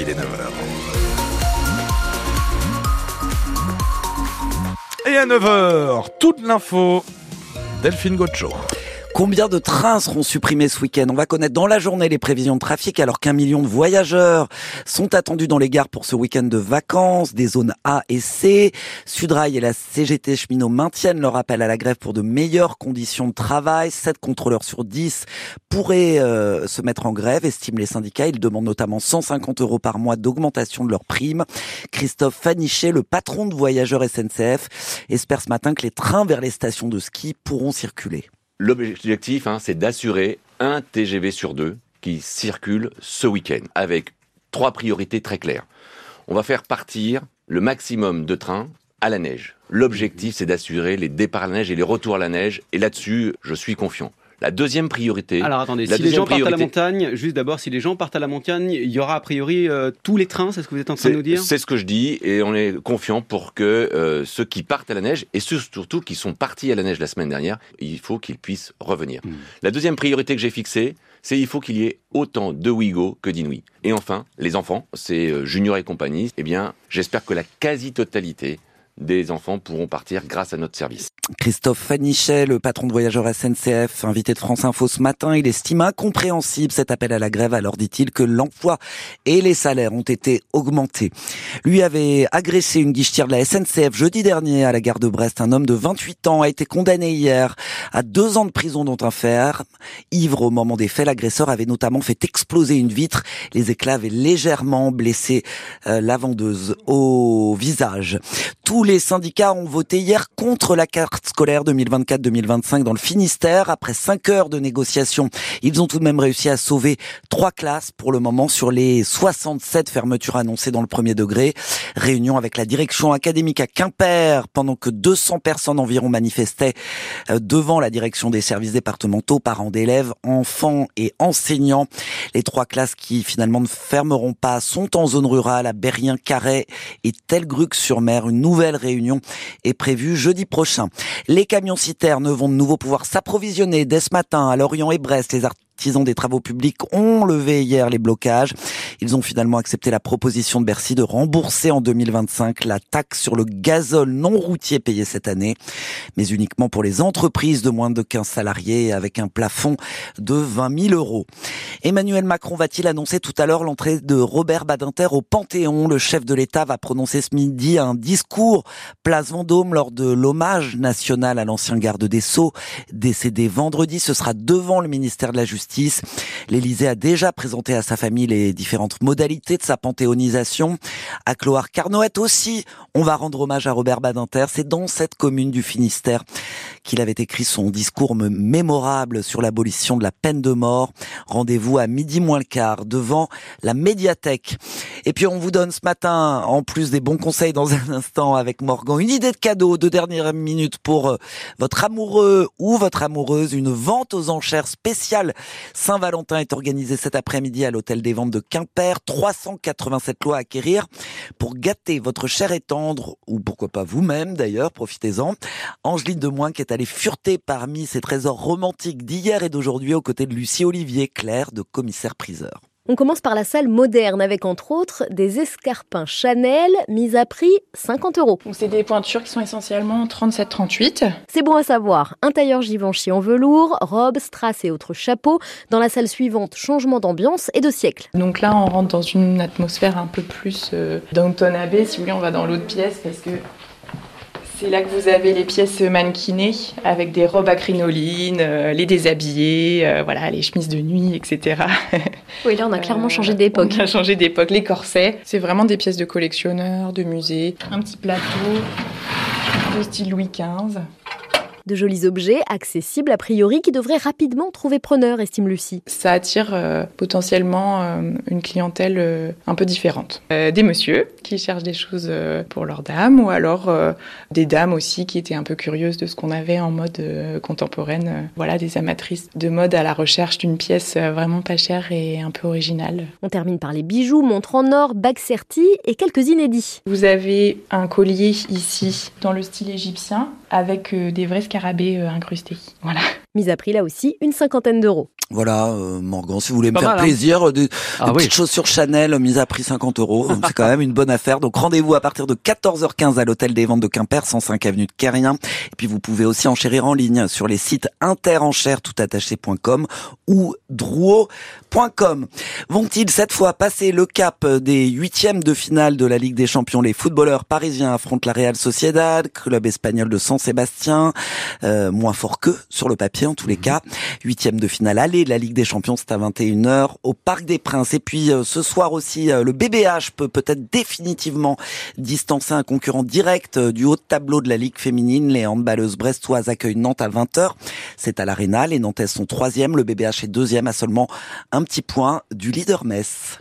il est 9h. Et à 9h, toute l'info, Delphine Gocho. Combien de trains seront supprimés ce week-end? On va connaître dans la journée les prévisions de trafic alors qu'un million de voyageurs sont attendus dans les gares pour ce week-end de vacances, des zones A et C. Sudrail et la CGT Cheminot maintiennent leur appel à la grève pour de meilleures conditions de travail. 7 contrôleurs sur 10 pourraient euh, se mettre en grève, estiment les syndicats. Ils demandent notamment 150 euros par mois d'augmentation de leurs primes. Christophe Fanichet, le patron de voyageurs SNCF, espère ce matin que les trains vers les stations de ski pourront circuler. L'objectif, hein, c'est d'assurer un TGV sur deux qui circule ce week-end, avec trois priorités très claires. On va faire partir le maximum de trains à la neige. L'objectif, c'est d'assurer les départs à la neige et les retours à la neige, et là-dessus, je suis confiant. La deuxième priorité. Alors attendez, si les gens partent à la montagne, juste d'abord, si les gens partent à la montagne, il y aura a priori euh, tous les trains, c'est ce que vous êtes en train de nous dire? C'est ce que je dis et on est confiant pour que euh, ceux qui partent à la neige et ceux surtout qui sont partis à la neige la semaine dernière, il faut qu'ils puissent revenir. Hmm. La deuxième priorité que j'ai fixée, c'est il faut qu'il y ait autant de Ouigo que d'Inouï. Et enfin, les enfants, c'est euh, Junior et compagnie, eh bien, j'espère que la quasi-totalité des enfants pourront partir grâce à notre service. Christophe Fanichet, le patron de voyageurs SNCF, invité de France Info ce matin, il estime incompréhensible cet appel à la grève alors dit-il que l'emploi et les salaires ont été augmentés. Lui avait agressé une guichetière de la SNCF jeudi dernier à la gare de Brest. Un homme de 28 ans a été condamné hier à deux ans de prison dont un fer. Ivre au moment des faits, l'agresseur avait notamment fait exploser une vitre. Les éclats avaient légèrement blessé euh, la vendeuse au visage. Syndicats ont voté hier contre la carte scolaire 2024-2025 dans le Finistère. Après cinq heures de négociations, ils ont tout de même réussi à sauver trois classes pour le moment sur les 67 fermetures annoncées dans le premier degré. Réunion avec la direction académique à Quimper pendant que 200 personnes environ manifestaient euh, devant la direction des services départementaux, parents d'élèves, enfants et enseignants. Les trois classes qui finalement ne fermeront pas sont en zone rurale à Berrien, Carré et Telgruc-sur-Mer. Une nouvelle réunion est prévue jeudi prochain. Les camions citernes vont de nouveau pouvoir s'approvisionner dès ce matin à Lorient et Brest. Les artisans des travaux publics ont levé hier les blocages. Ils ont finalement accepté la proposition de Bercy de rembourser en 2025 la taxe sur le gazole non routier payé cette année, mais uniquement pour les entreprises de moins de 15 salariés avec un plafond de 20 000 euros. Emmanuel Macron va-t-il annoncer tout à l'heure l'entrée de Robert Badinter au Panthéon? Le chef de l'État va prononcer ce midi un discours place Vendôme lors de l'hommage national à l'ancien garde des Sceaux décédé vendredi. Ce sera devant le ministère de la Justice L'Élysée a déjà présenté à sa famille les différentes modalités de sa panthéonisation. À Cloire Carnoët aussi, on va rendre hommage à Robert Badinter. C'est dans cette commune du Finistère qu'il avait écrit son discours mémorable sur l'abolition de la peine de mort. Rendez-vous à midi moins le quart devant la médiathèque. Et puis on vous donne ce matin, en plus des bons conseils dans un instant avec Morgan, une idée de cadeau de dernière minute pour euh, votre amoureux ou votre amoureuse. Une vente aux enchères spéciale Saint-Valentin est organisée cet après-midi à l'hôtel des ventes de Quimper. 387 lois à acquérir pour gâter votre cher et tendre, ou pourquoi pas vous-même d'ailleurs, profitez-en. Angeline Demoin qui est allée fureter parmi ces trésors romantiques d'hier et d'aujourd'hui aux côtés de Lucie Olivier Claire de commissaire priseur. On commence par la salle moderne avec entre autres des escarpins Chanel mis à prix 50 euros. C'est des pointures qui sont essentiellement 37-38. C'est bon à savoir. Un tailleur Givenchy en velours, robes, strass et autres chapeaux. Dans la salle suivante, changement d'ambiance et de siècle. Donc là, on rentre dans une atmosphère un peu plus euh, Downton Abbey. Si vous voulez, on va dans l'autre pièce parce que c'est là que vous avez les pièces mannequinées avec des robes à crinoline, euh, les déshabillés, euh, voilà, les chemises de nuit, etc. Oui, là on a clairement changé d'époque. On a changé d'époque, les corsets. C'est vraiment des pièces de collectionneurs, de musée. Un petit plateau de style Louis XV. De jolis objets, accessibles a priori, qui devraient rapidement trouver preneur, estime Lucie. Ça attire euh, potentiellement euh, une clientèle euh, un peu différente. des messieurs qui cherchent des choses pour leurs dames, ou alors des dames aussi qui étaient un peu curieuses de ce qu'on avait en mode contemporaine. voilà, des amatrices de mode à la recherche d'une pièce vraiment pas chère et un peu originale. On termine par les bijoux, montres en or, bagues serties et quelques inédits. Vous avez un collier ici dans le style égyptien avec des vrais scarabées euh, incrustés. Voilà. mise à prix là aussi une cinquantaine d'euros. Voilà, euh, Morgan, si vous voulez me faire mal, hein. plaisir, euh, des, Ah des oui. petites chaussures Chanel mises à prix 50 euros, c'est quand même une bonne affaire. Donc rendez-vous à partir de 14h15 à l'hôtel des ventes de Quimper, 105 avenue de Quérien. Et puis vous pouvez aussi enchérir en ligne sur les sites interenchères toutattaché.com ou Vont-ils cette fois passer le cap des huitièmes de finale de la Ligue des Champions Les footballeurs parisiens affrontent la Real Sociedad, club espagnol de San Sébastien, euh, moins fort que sur le papier en tous les cas. Huitième de finale aller de la Ligue des Champions, c'est à 21h au Parc des Princes. Et puis euh, ce soir aussi, euh, le BBH peut peut-être définitivement distancer un concurrent direct euh, du haut tableau de la Ligue féminine. Les handballeuses brestoises accueillent Nantes à 20h. C'est à l'Arena. Les Nantaises sont troisième, le BBH est deuxième à seulement un petit point du leader Metz.